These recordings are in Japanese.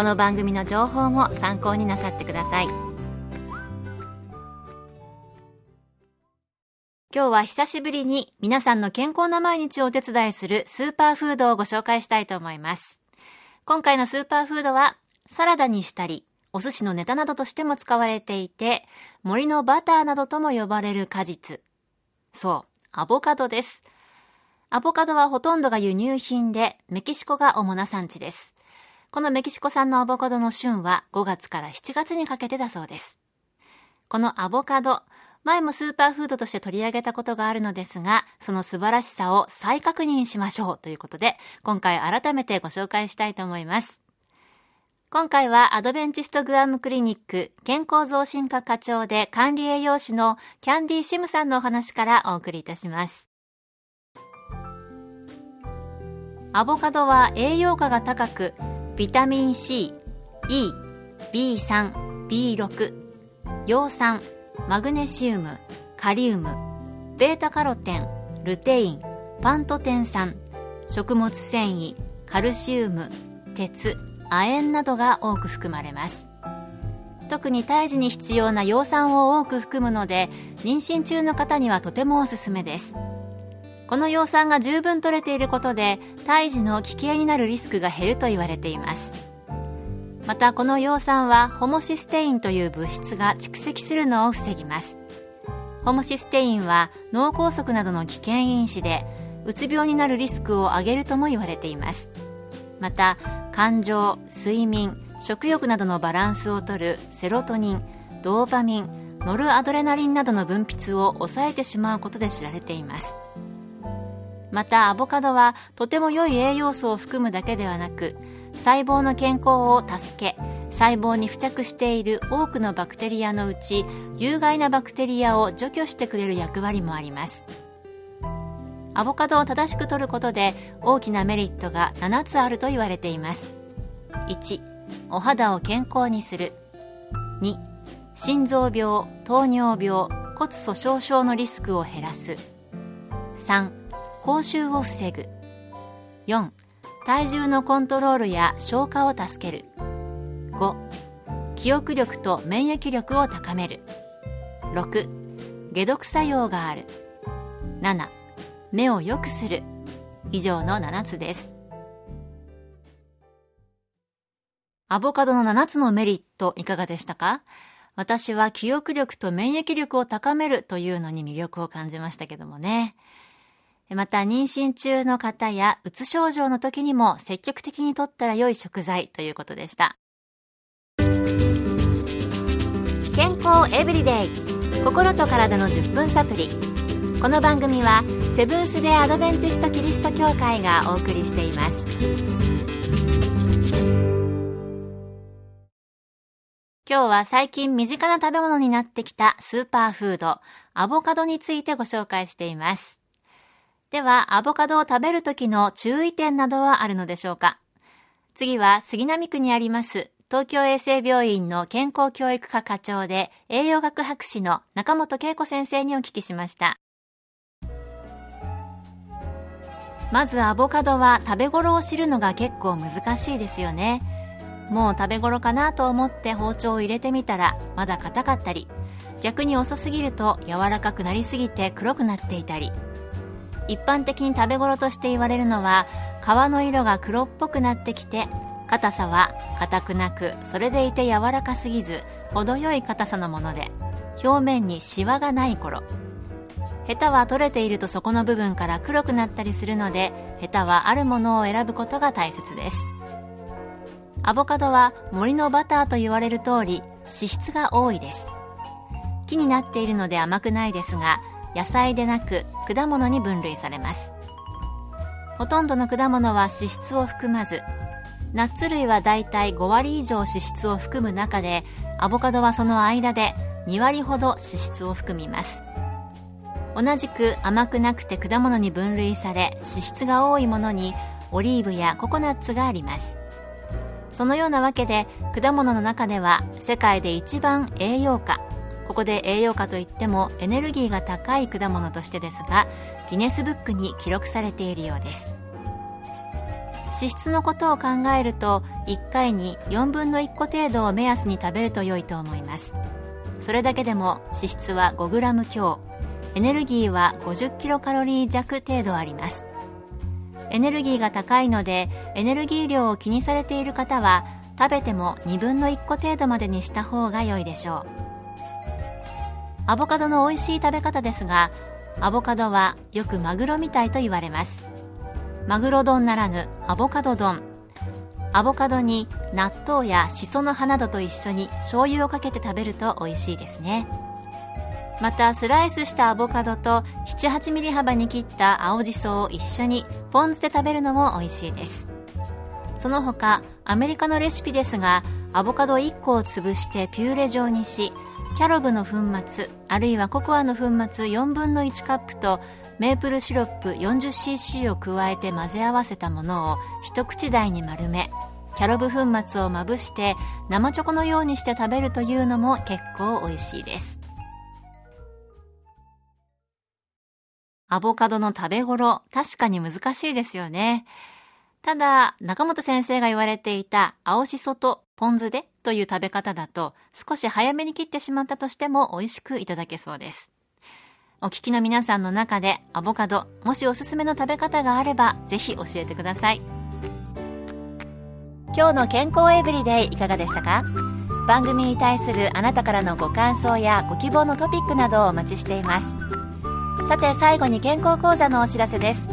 この番組の情報も参考になさってください。今日は久しぶりに皆さんの健康な毎日をお手伝いするスーパーフードをご紹介したいと思います。今回のスーパーフードはサラダにしたりお寿司のネタなどとしても使われていて森のバターなどとも呼ばれる果実。そうアボカドです。アボカドはほとんどが輸入品でメキシコが主な産地です。このメキシコ産のアボカドの旬は5月から7月にかけてだそうです。このアボカド、前もスーパーフードとして取り上げたことがあるのですが、その素晴らしさを再確認しましょうということで、今回改めてご紹介したいと思います。今回はアドベンチストグアムクリニック健康増進課課長で管理栄養士のキャンディーシムさんのお話からお送りいたします。アボカドは栄養価が高く、ビタミン C、E、B3、B6、葉酸、マグネシウム、カリウム、ベータカロテン、ルテイン、パントテン酸、食物繊維、カルシウム、鉄、亜鉛などが多く含まれます。特に胎児に必要な葉酸を多く含むので妊娠中の方にはとてもおすすめです。この葉酸が十分取れていることで胎児の危険になるリスクが減ると言われています。またこの葉酸はホモシステインという物質が蓄積するのを防ぎます。ホモシステインは脳梗塞などの危険因子でうつ病になるリスクを上げるとも言われています。また感情睡眠食欲などのバランスをとるセロトニンドーパミンノルアドレナリンなどの分泌を抑えてしまうことで知られています。またアボカドはとても良い栄養素を含むだけではなく細胞の健康を助け細胞に付着している多くのバクテリアのうち有害なバクテリアを除去してくれる役割もあります。アボカドを正しく摂ることで大きなメリットが7つあると言われています。1お肌を健康にする。2心臓病糖尿病骨粗しょう症のリスクを減らす。3口臭を防ぐ。4体重のコントロールや消化を助ける。5記憶力と免疫力を高める。6解毒作用がある。7目を良くする。以上の7つです。アボカドの7つのメリットいかがでしたか？私は記憶力と免疫力を高めるというのに魅力を感じましたけどもね。また妊娠中の方やうつ症状の時にも積極的にとったら良い食材ということでした。健康エブリデイ。心と体の10分サプリ。この番組はセブンス・デ・アドベンチスト・キリスト教会がお送りしています。今日は最近身近な食べ物になってきたスーパーフードアボカドについてご紹介しています。では、アボカドを食べる時の注意点などはあるのでしょうか？次は杉並区にあります東京衛生病院の健康教育科課長で栄養学博士の中本恵子先生にお聞きしました。まずアボカドは食べ頃を知るのが結構難しいですよね。もう食べ頃かなと思って包丁を入れてみたらまだ硬かったり、逆に遅すぎると柔らかくなりすぎて黒くなっていたり、一般的に食べ頃として言われるのは皮の色が黒っぽくなってきて硬さは硬くなくそれでいて柔らかすぎず程よい硬さのもので表面にシワがない頃。ヘタは取れているとそこの部分から黒くなったりするのでヘタはあるものを選ぶことが大切です。アボカドは森のバターと言われる通り脂質が多いです。木になっているので甘くないですが野菜でなく果物に分類されます。ほとんどの果物は脂質を含まずナッツ類はだいたい5割以上脂質を含む中でアボカドはその間で2割ほど脂質を含みます。同じく甘くなくて果物に分類され脂質が多いものにオリーブやココナッツがあります。そのようなわけで果物の中では世界で一番栄養価ここで栄養価といってもエネルギーが高い果物としてですがギネスブックに記録されているようです。脂質のことを考えると1回に4分の1個程度を目安に食べると良いと思います。それだけでも脂質は 5g 強。エネルギーは50キロカロリー弱程度あります。エネルギーが高いのでエネルギー量を気にされている方は食べても2分の1個程度までにした方が良いでしょう。アボカドの美味しい食べ方ですがアボカドはよくマグロみたいと言われます。マグロ丼ならぬアボカド丼。アボカドに納豆やしその葉などと一緒に醤油をかけて食べると美味しいですね。またスライスしたアボカドと78ミリ幅に切った青じそを一緒にポン酢で食べるのも美味しいです。その他アメリカのレシピですがアボカド1個を潰してピューレ状にしキャロブの粉末あるいはココアの粉末4分の1カップとメープルシロップ 40cc を加えて混ぜ合わせたものを一口大に丸めキャロブ粉末をまぶして生チョコのようにして食べるというのも結構美味しいです。アボカドの食べ頃確かに難しいですよね。ただ中本先生が言われていた青しそとポン酢でという食べ方だと少し早めに切ってしまったとしても美味しくいただけそうです。お聞きの皆さんの中でアボカド、もしおすすめの食べ方があればぜひ教えてください。今日の健康エブリデイいかがでしたか？番組に対するあなたからのご感想やご希望のトピックなどをお待ちしています。さて最後に健康講座のお知らせです。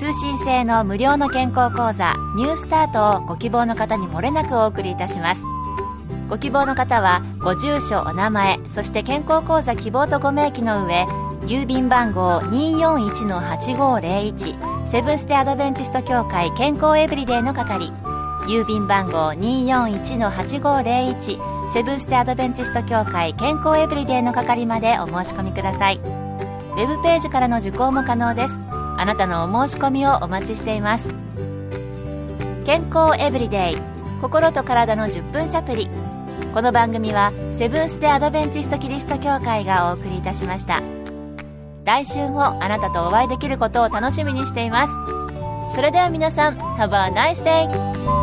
通信制の無料の健康講座ニュースタートをご希望の方にもれなくお送りいたします。ご希望の方はご住所お名前そして健康講座希望とご明記の上郵便番号241-8501セブンステ・アドベンチスト協会健康エブリデイの係。郵便番号241-8501セブンステ・アドベンチスト協会健康エブリデイの係までお申し込みください。ウェブページからの受講も可能です。あなたのお申し込みをお待ちしています。健康エブリデイ心と体の10分サプリこの番組はセブンス・デ・アドベンチスト・キリスト教会がお送りいたしました。来週もあなたとお会いできることを楽しみにしています。それでは皆さん Have a nice day!